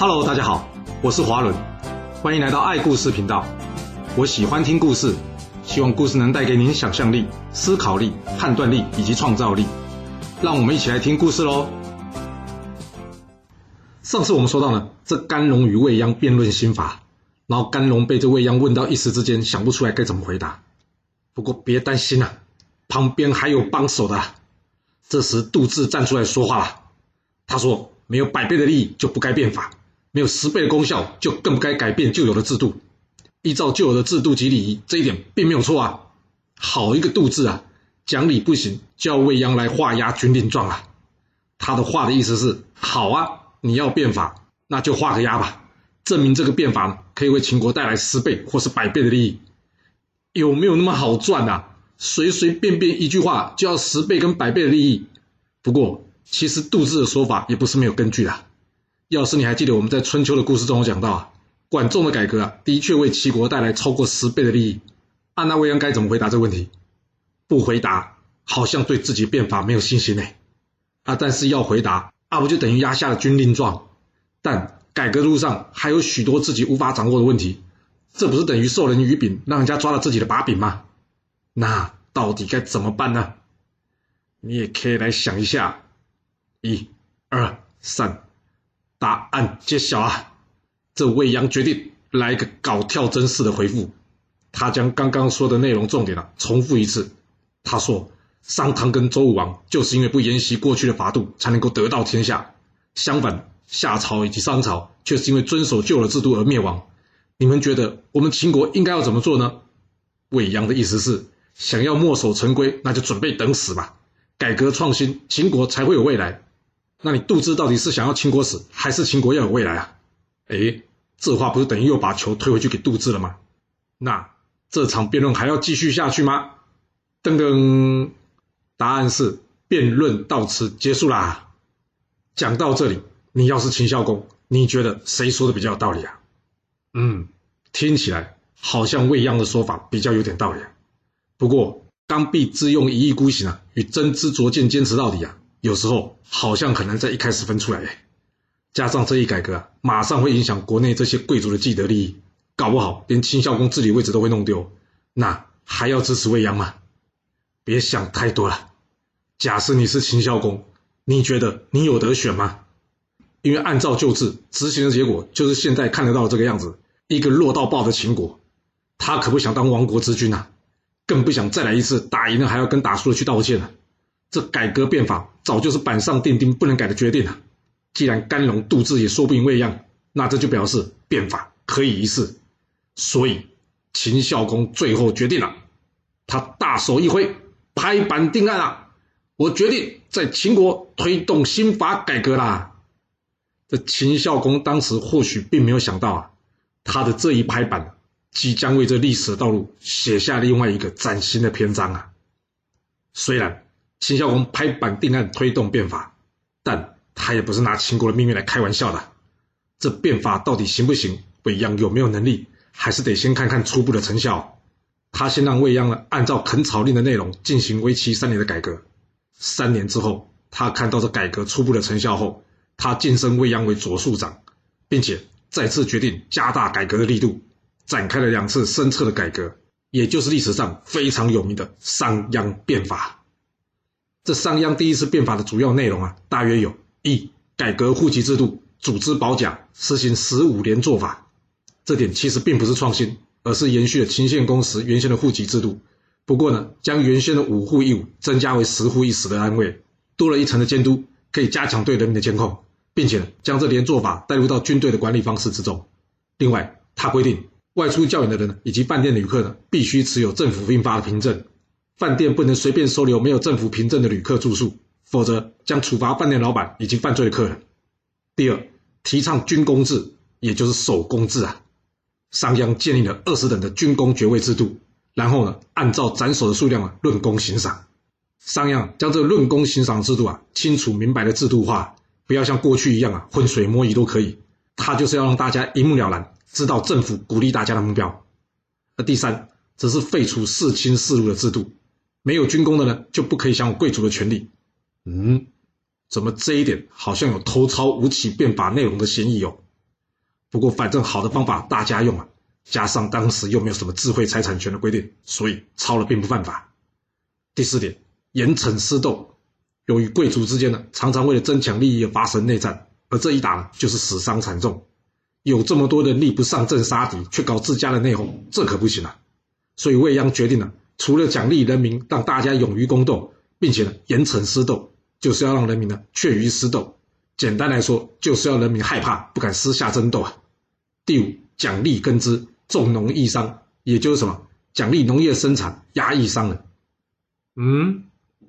Hello，大家好，我是华伦，欢迎来到爱故事频道。我喜欢听故事，希望故事能带给您想象力、思考力、判断力以及创造力。让我们一起来听故事喽。上次我们说到呢，这甘龙与未央辩论心法，然后甘龙被这未央问到一时之间想不出来该怎么回答。不过别担心啊，旁边还有帮手的。这时杜志站出来说话了，他说：“没有百倍的利益就不该变法。”没有十倍的功效，就更不该改变旧有的制度。依照旧有的制度及礼仪，这一点并没有错啊。好一个杜字啊，讲理不行，叫未央来画押军令状啊。他的话的意思是：好啊，你要变法，那就画个押吧，证明这个变法可以为秦国带来十倍或是百倍的利益。有没有那么好赚啊？随随便便一句话就要十倍跟百倍的利益？不过，其实杜字的说法也不是没有根据的。要是你还记得我们在春秋的故事中有讲到啊，管仲的改革啊，的确为齐国带来超过十倍的利益。按那未央该怎么回答这个问题？不回答，好像对自己变法没有信心呢。啊，但是要回答，啊不就等于压下了军令状？但改革路上还有许多自己无法掌握的问题，这不是等于授人以柄，让人家抓了自己的把柄吗？那到底该怎么办呢？你也可以来想一下，一、二、三。答案揭晓啊！这未央决定来一个搞跳针式的回复。他将刚刚说的内容重点啊重复一次。他说：商汤跟周武王就是因为不沿袭过去的法度，才能够得到天下。相反，夏朝以及商朝却是因为遵守旧的制度而灭亡。你们觉得我们秦国应该要怎么做呢？未央的意思是，想要墨守成规，那就准备等死吧。改革创新，秦国才会有未来。那你杜之到底是想要秦国死，还是秦国要有未来啊？哎，这话不是等于又把球推回去给杜之了吗？那这场辩论还要继续下去吗？噔噔，答案是辩论到此结束啦。讲到这里，你要是秦孝公，你觉得谁说的比较有道理啊？嗯，听起来好像未央的说法比较有点道理。不过刚愎自用一意孤行啊，与真知灼见坚持到底啊。有时候好像很难在一开始分出来，加上这一改革啊，马上会影响国内这些贵族的既得利益，搞不好连秦孝公治理位置都会弄丢，那还要支持未央吗？别想太多了。假设你是秦孝公，你觉得你有得选吗？因为按照旧制执行的结果就是现在看得到这个样子，一个弱到爆的秦国，他可不想当亡国之君呐，更不想再来一次打赢了还要跟打输了去道歉了。这改革变法早就是板上钉钉不能改的决定了。既然甘龙杜志也说不赢未央，那这就表示变法可以一试。所以秦孝公最后决定了，他大手一挥，拍板定案了。我决定在秦国推动新法改革啦。这秦孝公当时或许并没有想到啊，他的这一拍板，即将为这历史的道路写下另外一个崭新的篇章啊。虽然。秦孝公拍板定案推动变法，但他也不是拿秦国的命运来开玩笑的。这变法到底行不行？未央有没有能力？还是得先看看初步的成效。他先让未央呢按照垦草令的内容进行为期三年的改革。三年之后，他看到这改革初步的成效后，他晋升未央为左庶长，并且再次决定加大改革的力度，展开了两次深彻的改革，也就是历史上非常有名的商鞅变法。这商鞅第一次变法的主要内容啊，大约有：一、改革户籍制度，组织保甲，实行十五连做法。这点其实并不是创新，而是延续了秦献公时原先的户籍制度。不过呢，将原先的五户一伍增加为十户一室的单位，多了一层的监督，可以加强对人民的监控，并且将这连做法带入到军队的管理方式之中。另外，他规定外出教员的人以及饭店旅客呢，必须持有政府印发的凭证。饭店不能随便收留没有政府凭证的旅客住宿，否则将处罚饭店老板以及犯罪的客人。第二，提倡军功制，也就是守公制啊。商鞅建立了二十等的军功爵位制度，然后呢，按照斩首的数量啊论功行赏。商鞅将这个论功行赏制度啊清楚明白的制度化，不要像过去一样啊浑水摸鱼都可以。他就是要让大家一目了然，知道政府鼓励大家的目标。而第三，则是废除世卿世禄的制度。没有军功的呢，就不可以享有贵族的权利。嗯，怎么这一点好像有偷抄吴起变法内容的嫌疑哦？不过反正好的方法大家用啊，加上当时又没有什么智慧财产权的规定，所以抄了并不犯法。第四点，严惩私斗。由于贵族之间呢，常常为了争抢利益而发生内战，而这一打呢，就是死伤惨重。有这么多人力不上阵杀敌，却搞自家的内讧，这可不行啊！所以未央决定了，除了奖励人民，让大家勇于宫斗，并且呢，严惩私斗，就是要让人民呢，怯于私斗。简单来说，就是要人民害怕，不敢私下争斗啊。第五，奖励耕织，重农抑商，也就是什么，奖励农业生产，压抑商人。嗯。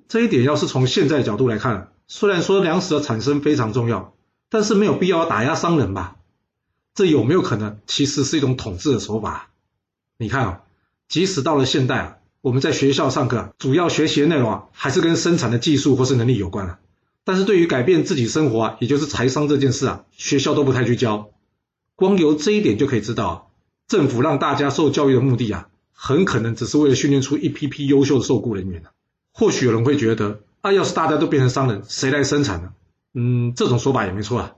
这一点要是从现在角度来看，虽然说粮食的产生非常重要，但是没有必要打压商人吧？这有没有可能其实是一种统治的手法？你看啊，即使到了现代啊，我们在学校上课，主要学习的内容啊，还是跟生产的技术或是能力有关啊。但是对于改变自己生活啊，也就是财商这件事啊，学校都不太去教。光由这一点就可以知道，政府让大家受教育的目的啊，很可能只是为了训练出一批批优秀的受雇人员或许有人会觉得，啊，要是大家都变成商人，谁来生产呢？嗯，这种说法也没错啊。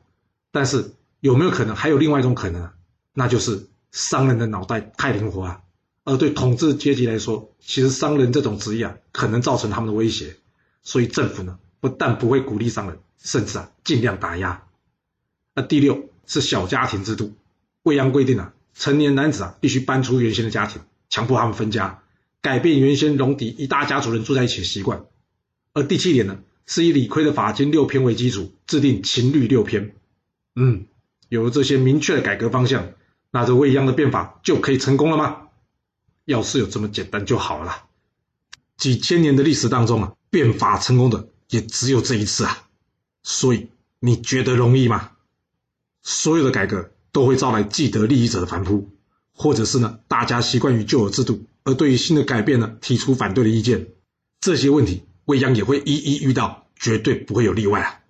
但是有没有可能还有另外一种可能？那就是商人的脑袋太灵活啊，而对统治阶级来说，其实商人这种职业啊，可能造成他们的威胁。所以政府呢，不但不会鼓励商人，甚至啊，尽量打压。那第六是小家庭制度，未央规定啊，成年男子啊，必须搬出原先的家庭，强迫他们分家。改变原先戎狄一大家族人住在一起的习惯，而第七点呢，是以李悝的法经六篇为基础，制定秦律六篇。嗯，有了这些明确的改革方向，那这未央的变法就可以成功了吗？要是有这么简单就好了。几千年的历史当中啊，变法成功的也只有这一次啊。所以你觉得容易吗？所有的改革都会招来既得利益者的反扑，或者是呢，大家习惯于旧有制度。而对于新的改变呢，提出反对的意见，这些问题未央也会一一遇到，绝对不会有例外啊。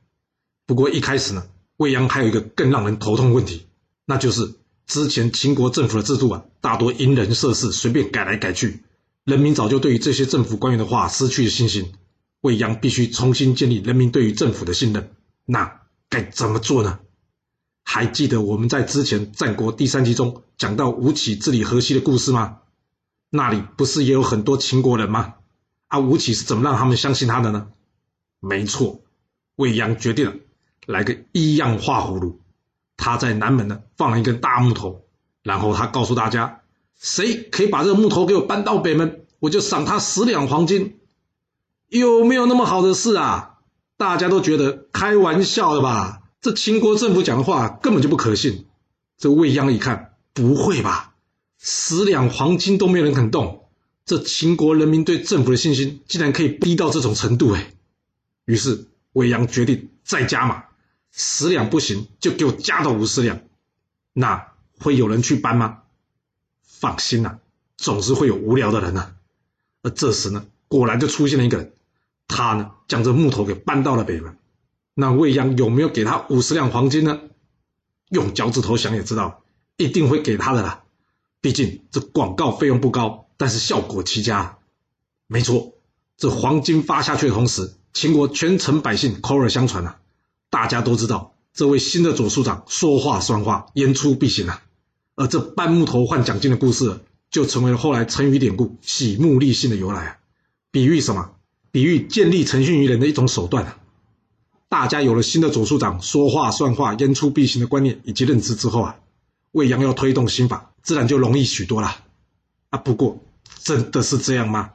不过一开始呢，未央还有一个更让人头痛的问题，那就是之前秦国政府的制度啊，大多因人设事，随便改来改去，人民早就对于这些政府官员的话失去了信心。未央必须重新建立人民对于政府的信任，那该怎么做呢？还记得我们在之前战国第三集中讲到吴起治理河西的故事吗？那里不是也有很多秦国人吗？啊，吴起是怎么让他们相信他的呢？没错，魏阳决定了来个一样画葫芦。他在南门呢放了一根大木头，然后他告诉大家，谁可以把这个木头给我搬到北门，我就赏他十两黄金。有没有那么好的事啊？大家都觉得开玩笑的吧？这秦国政府讲的话根本就不可信。这魏央一看，不会吧？十两黄金都没有人肯动，这秦国人民对政府的信心竟然可以低到这种程度哎！于是魏央决定再加码，十两不行就给我加到五十两。那会有人去搬吗？放心呐，总是会有无聊的人呐。而这时呢，果然就出现了一个人，他呢将这木头给搬到了北门。那魏阳有没有给他五十两黄金呢？用脚趾头想也知道，一定会给他的啦。毕竟这广告费用不高，但是效果奇佳。没错，这黄金发下去的同时，秦国全城百姓口耳相传啊，大家都知道这位新的左庶长说话算话，言出必行啊。而这搬木头换奖金的故事，就成为了后来成语典故“喜木立信”的由来啊。比喻什么？比喻建立诚信于人的一种手段啊。大家有了新的左庶长说话算话、言出必行的观念以及认知之后啊。魏阳要推动新法，自然就容易许多了。啊，不过真的是这样吗？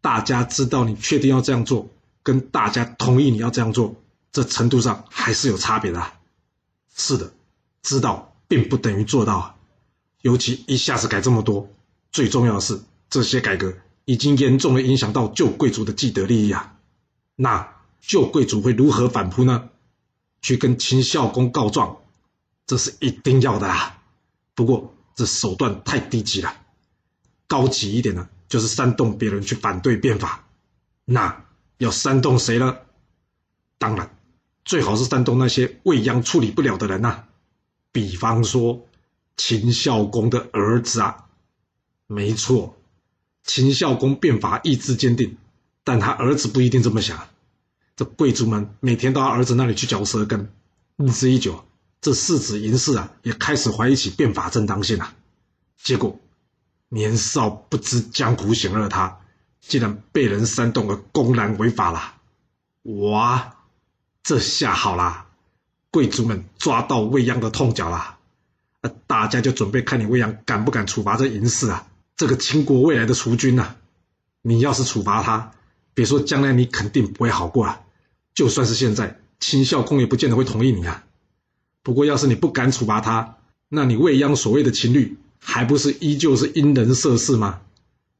大家知道你确定要这样做，跟大家同意你要这样做，这程度上还是有差别的。是的，知道并不等于做到。尤其一下子改这么多，最重要的是这些改革已经严重的影响到旧贵族的既得利益啊。那旧贵族会如何反扑呢？去跟秦孝公告状？这是一定要的啊！不过这手段太低级了，高级一点呢，就是煽动别人去反对变法。那要煽动谁呢？当然，最好是煽动那些未央处理不了的人呐。比方说秦孝公的儿子啊，没错，秦孝公变法意志坚定，但他儿子不一定这么想。这贵族们每天到他儿子那里去嚼舌根，日子一久。这世子嬴氏啊也开始怀疑起变法正当性啊。结果年少不知江湖险恶的他，竟然被人煽动而公然违法了。哇，这下好啦，贵族们抓到未央的痛脚啦！那大家就准备看你未央敢不敢处罚这嬴氏啊，这个秦国未来的储君呐！你要是处罚他，别说将来你肯定不会好过啊，就算是现在。秦孝公也不见得会同意你啊。不过，要是你不敢处罚他，那你未央所谓的情律，还不是依旧是因人设事吗？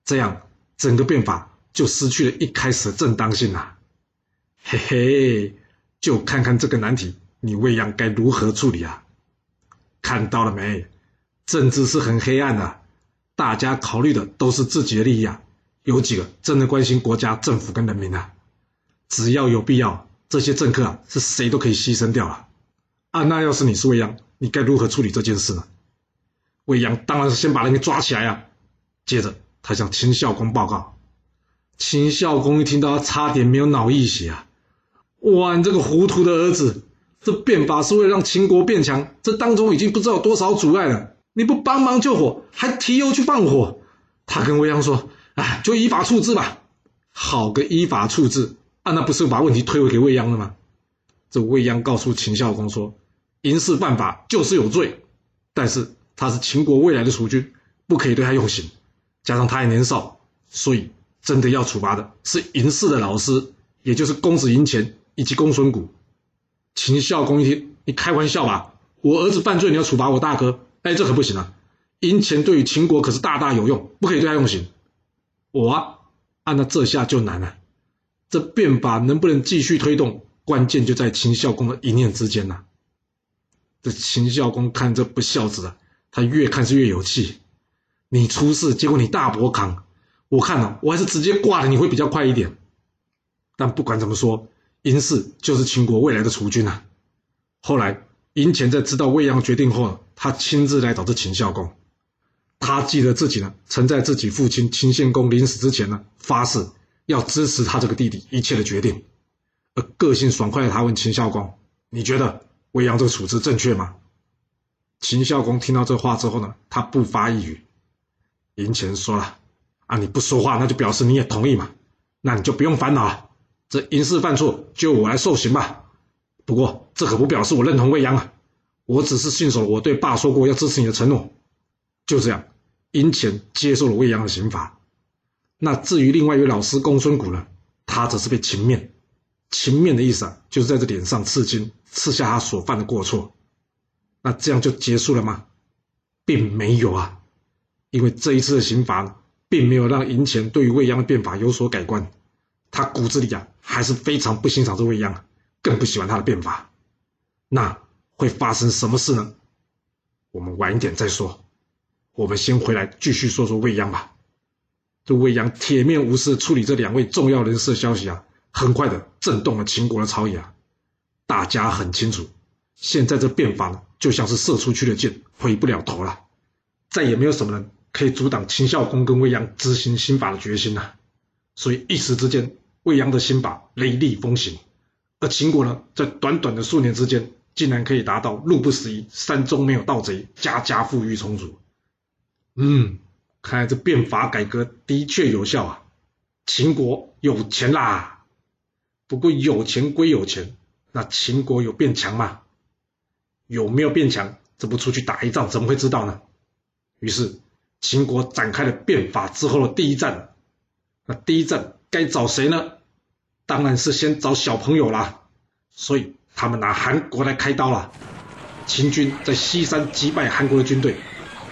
这样，整个变法就失去了一开始的正当性啦。嘿嘿，就看看这个难题，你未央该如何处理啊？看到了没？政治是很黑暗的，大家考虑的都是自己的利益啊，有几个真的关心国家、政府跟人民啊？只要有必要。这些政客啊，是谁都可以牺牲掉啊！啊，那要是你是未央，你该如何处理这件事呢？未央当然是先把人给抓起来啊，接着他向秦孝公报告。秦孝公一听到，差点没有脑溢血啊！哇，你这个糊涂的儿子，这变法是为了让秦国变强，这当中已经不知道多少阻碍了，你不帮忙救火，还提油去放火。他跟未央说：“哎，就依法处置吧。”好个依法处置！啊，那不是把问题推诿给未央了吗？这未央告诉秦孝公说：“嬴氏犯法就是有罪，但是他是秦国未来的储君，不可以对他用刑。加上他还年少，所以真的要处罚的是嬴氏的老师，也就是公子嬴虔以及公孙贾。”秦孝公一听，你开玩笑吧？我儿子犯罪，你要处罚我大哥？哎，这可不行啊！银钱对于秦国可是大大有用，不可以对他用刑。我啊，按那这下就难了。这变法能不能继续推动，关键就在秦孝公的一念之间呐。这秦孝公看这不孝子啊，他越看是越有气。你出事，结果你大伯扛，我看了，我还是直接挂了，你会比较快一点。但不管怎么说，嬴氏就是秦国未来的储君啊。后来嬴虔在知道未央决定后，他亲自来找这秦孝公。他记得自己呢，曾在自己父亲秦献公临死之前呢，发誓。要支持他这个弟弟一切的决定，而个性爽快的他问秦孝公：“你觉得未央这个处置正确吗？”秦孝公听到这话之后呢，他不发一语。嬴虔说了：“啊，你不说话，那就表示你也同意嘛，那你就不用烦恼了，这嬴氏犯错就我来受刑吧。不过这可不表示我认同未央啊，我只是信守我对爸说过要支持你的承诺。”就这样，嬴虔接受了未央的刑罚。那至于另外一位老师公孙贾呢，他则是被擒面。擒面的意思啊，就是在这脸上刺青，刺下他所犯的过错。那这样就结束了吗？并没有啊，因为这一次的刑罚，并没有让嬴虔对于未央的变法有所改观。他骨子里啊，还是非常不欣赏这未央，更不喜欢他的变法。那会发生什么事呢？我们晚一点再说。我们先回来继续说说未央吧。这魏阳铁面无私处理这两位重要人士的消息啊，很快的震动了秦国的朝野啊。大家很清楚，现在这变法呢，就像是射出去的箭，回不了头了，再也没有什么人可以阻挡秦孝公跟魏阳执行新法的决心了。所以一时之间，魏阳的新法雷厉风行，而秦国呢，在短短的数年之间，竟然可以达到路不拾遗、山中没有盗贼、家家富裕充足。嗯。看来这变法改革的确有效啊！秦国有钱啦。不过有钱归有钱，那秦国有变强吗？有没有变强？这不出去打一仗，怎么会知道呢？于是秦国展开了变法之后的第一战。那第一战该找谁呢？当然是先找小朋友啦。所以他们拿韩国来开刀了。秦军在西山击败韩国的军队，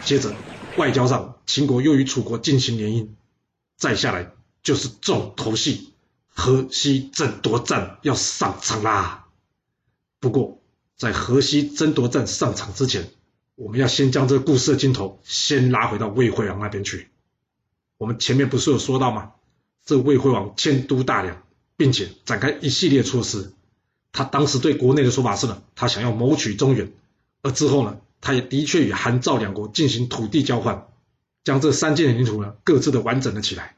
接着。外交上，秦国又与楚国进行联姻，再下来就是重头戏——河西争夺战要上场啦。不过，在河西争夺战上场之前，我们要先将这个故事的镜头先拉回到魏惠王那边去。我们前面不是有说到吗？这魏惠王迁都大梁，并且展开一系列措施。他当时对国内的说法是呢，他想要谋取中原，而之后呢？他也的确与韩赵两国进行土地交换，将这三件领土呢各自的完整了起来。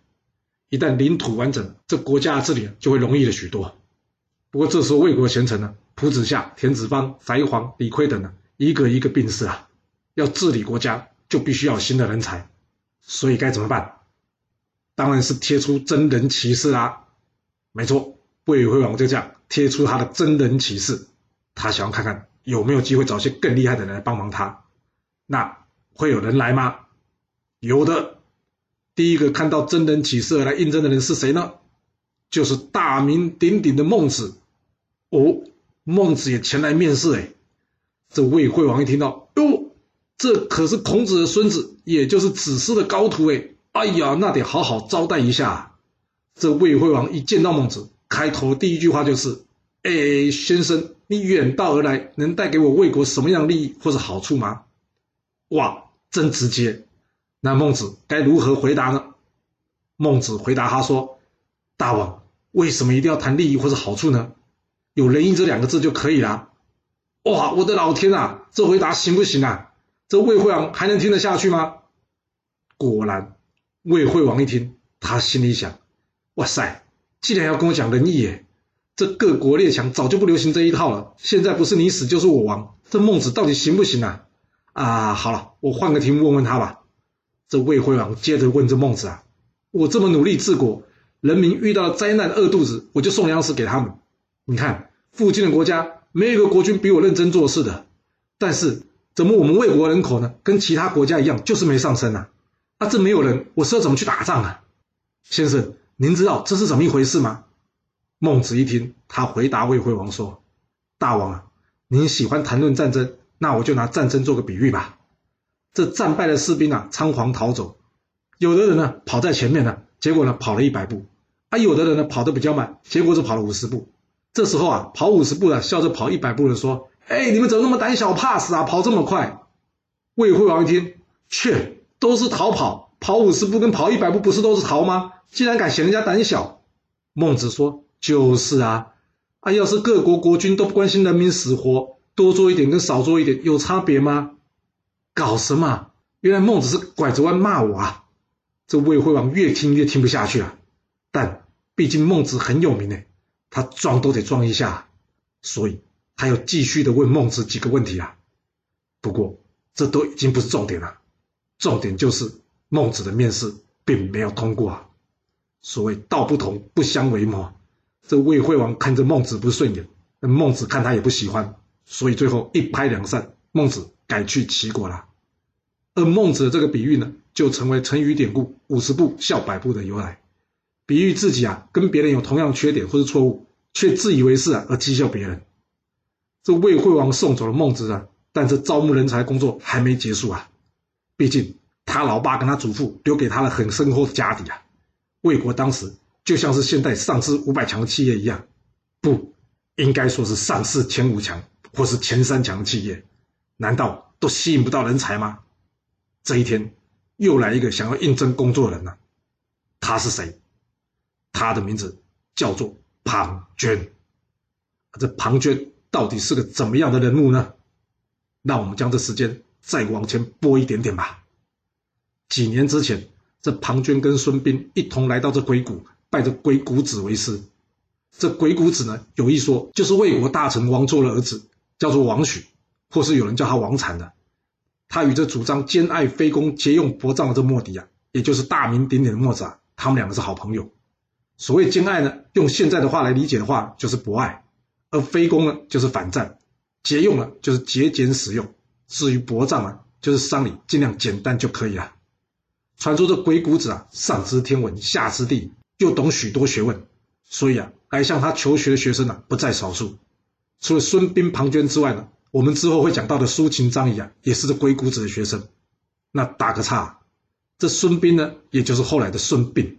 一旦领土完整，这国家的治理就会容易了许多。不过这时候魏国贤臣呢，蒲子夏、田子方、翟璜、李悝等呢，一个一个病逝啊，要治理国家就必须要新的人才，所以该怎么办？当然是贴出真人骑士啦。没错，魏惠王就这样贴出他的真人骑士，他想要看看有没有机会找些更厉害的人来帮忙他。那会有人来吗？有的。第一个看到真人启示来应征的人是谁呢？就是大名鼎鼎的孟子。哦，孟子也前来面试。哎，这魏惠王一听到，哟，这可是孔子的孙子，也就是子思的高徒。哎，哎呀，那得好好招待一下。这魏惠王一见到孟子，开头第一句话就是：“哎，先生，你远道而来，能带给我魏国什么样利益或者好处吗？”哇，真直接。那孟子该如何回答呢？孟子回答他说：“大王，为什么一定要谈利益或者好处呢？有仁义这两个字就可以了。”哇，我的老天啊，这回答行不行啊？这魏惠王还能听得下去吗？果然，魏惠王一听，他心里想：“哇塞，既然要跟我讲仁义，耶，这各国列强早就不流行这一套了。现在不是你死就是我亡，这孟子到底行不行啊？”啊，好了，我换个题目问问他吧。这魏惠王接着问这孟子啊：“我这么努力治国，人民遇到灾难饿肚子，我就送粮食给他们。你看附近的国家没有一个国君比我认真做事的，但是怎么我们魏国人口呢，跟其他国家一样，就是没上升啊？啊，这没有人，我是要怎么去打仗啊？先生，您知道这是怎么一回事吗？”孟子一听，他回答魏惠王说：“大王啊，您喜欢谈论战争，那我就拿战争做个比喻吧。”这战败的士兵啊，仓皇逃走，有的人呢跑在前面呢，结果呢跑了一百步，啊，有的人呢跑得比较慢，结果只跑了五十步。这时候啊，跑五十步的笑着跑一百步的说：“哎，你们怎么那么胆小怕死啊？跑这么快！”魏惠王一听，切，都是逃跑，跑五十步跟跑一百步不是都是逃吗？竟然敢嫌人家胆小。孟子说：“就是啊，啊，要是各国国君都不关心人民死活，多做一点跟少做一点有差别吗？”搞什么？原来孟子是拐着弯骂我啊！这魏惠王越听越听不下去啊。但毕竟孟子很有名呢，他装都得装一下，所以他又继续的问孟子几个问题啊。不过这都已经不是重点了，重点就是孟子的面试并没有通过啊。所谓道不同不相为谋，这魏惠王看着孟子不顺眼，那孟子看他也不喜欢，所以最后一拍两散，孟子。改去齐国了，而孟子的这个比喻呢，就成为成语典故“五十步笑百步”的由来，比喻自己啊跟别人有同样缺点或是错误，却自以为是啊而讥笑别人。这魏惠王送走了孟子啊，但这招募人才工作还没结束啊，毕竟他老爸跟他祖父留给他了很深厚的家底啊。魏国当时就像是现在上市五百强的企业一样，不应该说是上市前五强或是前三强的企业。难道都吸引不到人才吗？这一天又来一个想要应征工作的人了，他是谁？他的名字叫做庞涓。这庞涓到底是个怎么样的人物呢？让我们将这时间再往前拨一点点吧。几年之前，这庞涓跟孙膑一同来到这鬼谷，拜着鬼谷子为师。这鬼谷子呢，有一说就是魏国大臣王祚的儿子，叫做王许。或是有人叫他王禅的，他与这主张兼爱非攻、节用薄葬的这莫迪啊，也就是大名鼎鼎的墨子啊，他们两个是好朋友。所谓兼爱呢，用现在的话来理解的话，就是博爱；而非攻呢，就是反战；节用呢，就是节俭使用；至于薄葬啊，就是丧礼尽量简单就可以了。传说这鬼谷子啊，上知天文，下知地理，又懂许多学问，所以啊，来向他求学的学生呢，不在少数。除了孙膑、庞涓之外呢。我们之后会讲到的苏秦、张仪啊，也是这鬼谷子的学生。那打个岔，这孙膑呢，也就是后来的孙膑。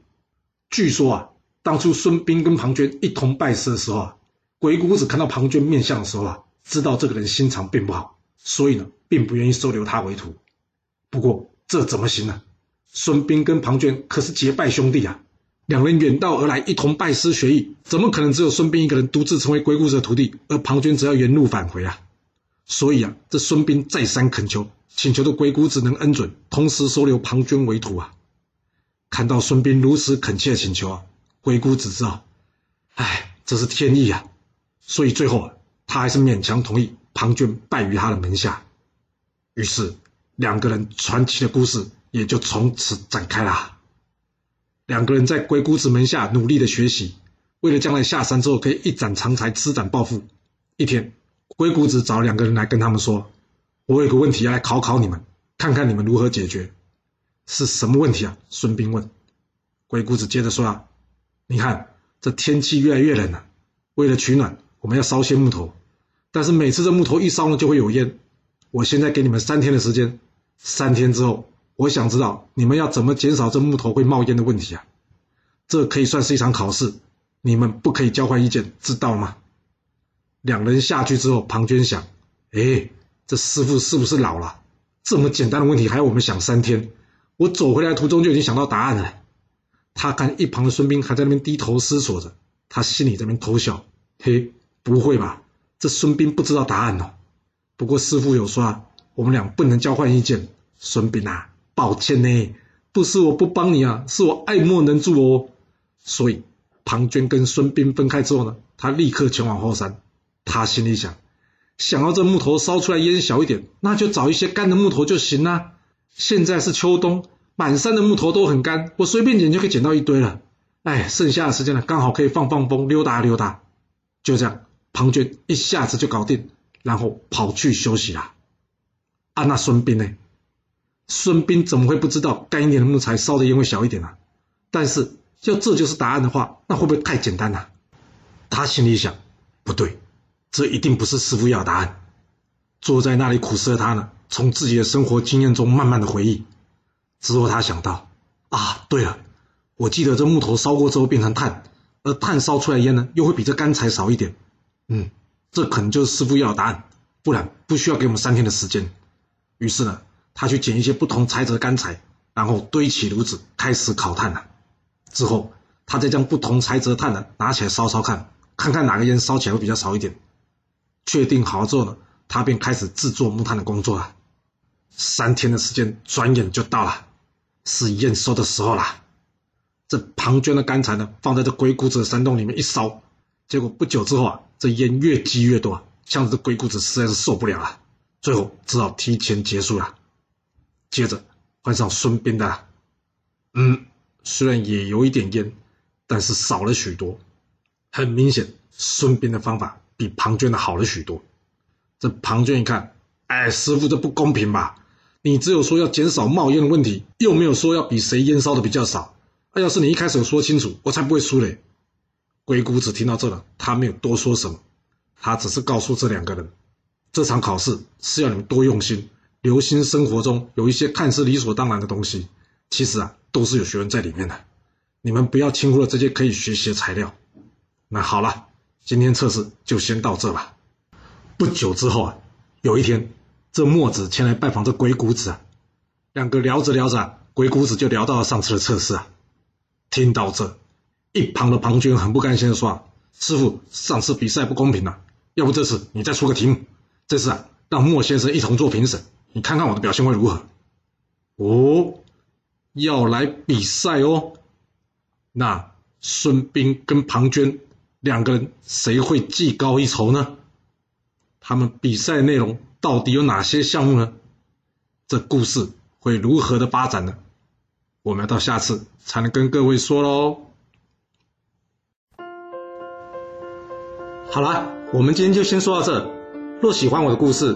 据说啊，当初孙膑跟庞涓一同拜师的时候啊，鬼谷子看到庞涓面相的时候啊，知道这个人心肠并不好，所以呢，并不愿意收留他为徒。不过这怎么行呢？孙膑跟庞涓可是结拜兄弟啊，两人远道而来，一同拜师学艺，怎么可能只有孙膑一个人独自成为鬼谷子的徒弟，而庞涓只要原路返回啊？所以啊，这孙膑再三恳求，请求的鬼谷子能恩准，同时收留庞涓为徒啊。看到孙膑如此恳切的请求啊，鬼谷子知道，哎，这是天意啊。所以最后啊，他还是勉强同意庞涓拜于他的门下。于是两个人传奇的故事也就从此展开啦。两个人在鬼谷子门下努力的学习，为了将来下山之后可以一展长才、施展抱负。一天，鬼谷子找两个人来跟他们说：“我有个问题要来考考你们，看看你们如何解决。”是什么问题啊？孙膑问。鬼谷子接着说：“啊，你看这天气越来越冷了，为了取暖，我们要烧些木头。但是每次这木头一烧呢，就会有烟。我现在给你们三天的时间，三天之后，我想知道你们要怎么减少这木头会冒烟的问题啊？这可以算是一场考试，你们不可以交换意见，知道吗？”两人下去之后，庞涓想：“哎，这师傅是不是老了？这么简单的问题还要我们想三天？我走回来途中就已经想到答案了。”他看一旁的孙膑还在那边低头思索着，他心里在那边偷笑：“嘿，不会吧？这孙膑不知道答案哦。不过师傅有说啊，我们俩不能交换意见。孙膑啊，抱歉呢，不是我不帮你啊，是我爱莫能助哦。所以庞涓跟孙膑分开之后呢，他立刻前往后山。他心里想：想要这木头烧出来烟小一点，那就找一些干的木头就行了。现在是秋冬。”满山的木头都很干，我随便捡就可以捡到一堆了。哎，剩下的时间呢，刚好可以放放风、溜达溜达。就这样，庞涓一下子就搞定，然后跑去休息了。啊，那孙膑呢？孙膑怎么会不知道干一点的木材烧的烟会小一点呢？但是，要这就是答案的话，那会不会太简单了？他心里想：不对，这一定不是师傅要的答案。坐在那里苦思的他呢，从自己的生活经验中慢慢的回忆。之后他想到，啊，对了，我记得这木头烧过之后变成炭，而炭烧出来烟呢，又会比这干柴少一点。嗯，这可能就是师傅要的答案，不然不需要给我们三天的时间。于是呢，他去捡一些不同材质的干柴，然后堆起炉子，开始烤炭了。之后，他再将不同材质的炭呢拿起来烧烧看，看看哪个烟烧起来会比较少一点。确定好了之后呢，他便开始制作木炭的工作了。三天的时间转眼就到了。是验收的时候啦。这庞涓的干柴呢，放在这鬼谷子的山洞里面一烧，结果不久之后啊，这烟越积越多，像这鬼谷子实在是受不了了，最后只好提前结束了。接着换上孙膑的，嗯，虽然也有一点烟，但是少了许多。很明显，孙膑的方法比庞涓的好了许多。这庞涓一看，哎，师傅这不公平吧？你只有说要减少冒烟的问题，又没有说要比谁烟烧的比较少。那要是你一开始说清楚，我才不会输嘞。鬼谷子听到这了，他没有多说什么，他只是告诉这两个人，这场考试是要你们多用心，留心生活中有一些看似理所当然的东西，其实啊都是有学问在里面的。你们不要轻忽了这些可以学习的材料。那好了，今天测试就先到这吧。不久之后啊，有一天。这墨子前来拜访这鬼谷子啊，两个聊着聊着，鬼谷子就聊到了上次的测试啊。听到这，一旁的庞涓很不甘心的说：“师傅，上次比赛不公平啊，要不这次你再出个题目，这次啊让莫先生一同做评审，你看看我的表现会如何？”哦，要来比赛哦，那孙膑跟庞涓两个人谁会技高一筹呢？他们比赛内容。到底有哪些项目呢？这故事会如何的发展呢？我们要到下次才能跟各位说喽。好了，我们今天就先说到这。若喜欢我的故事，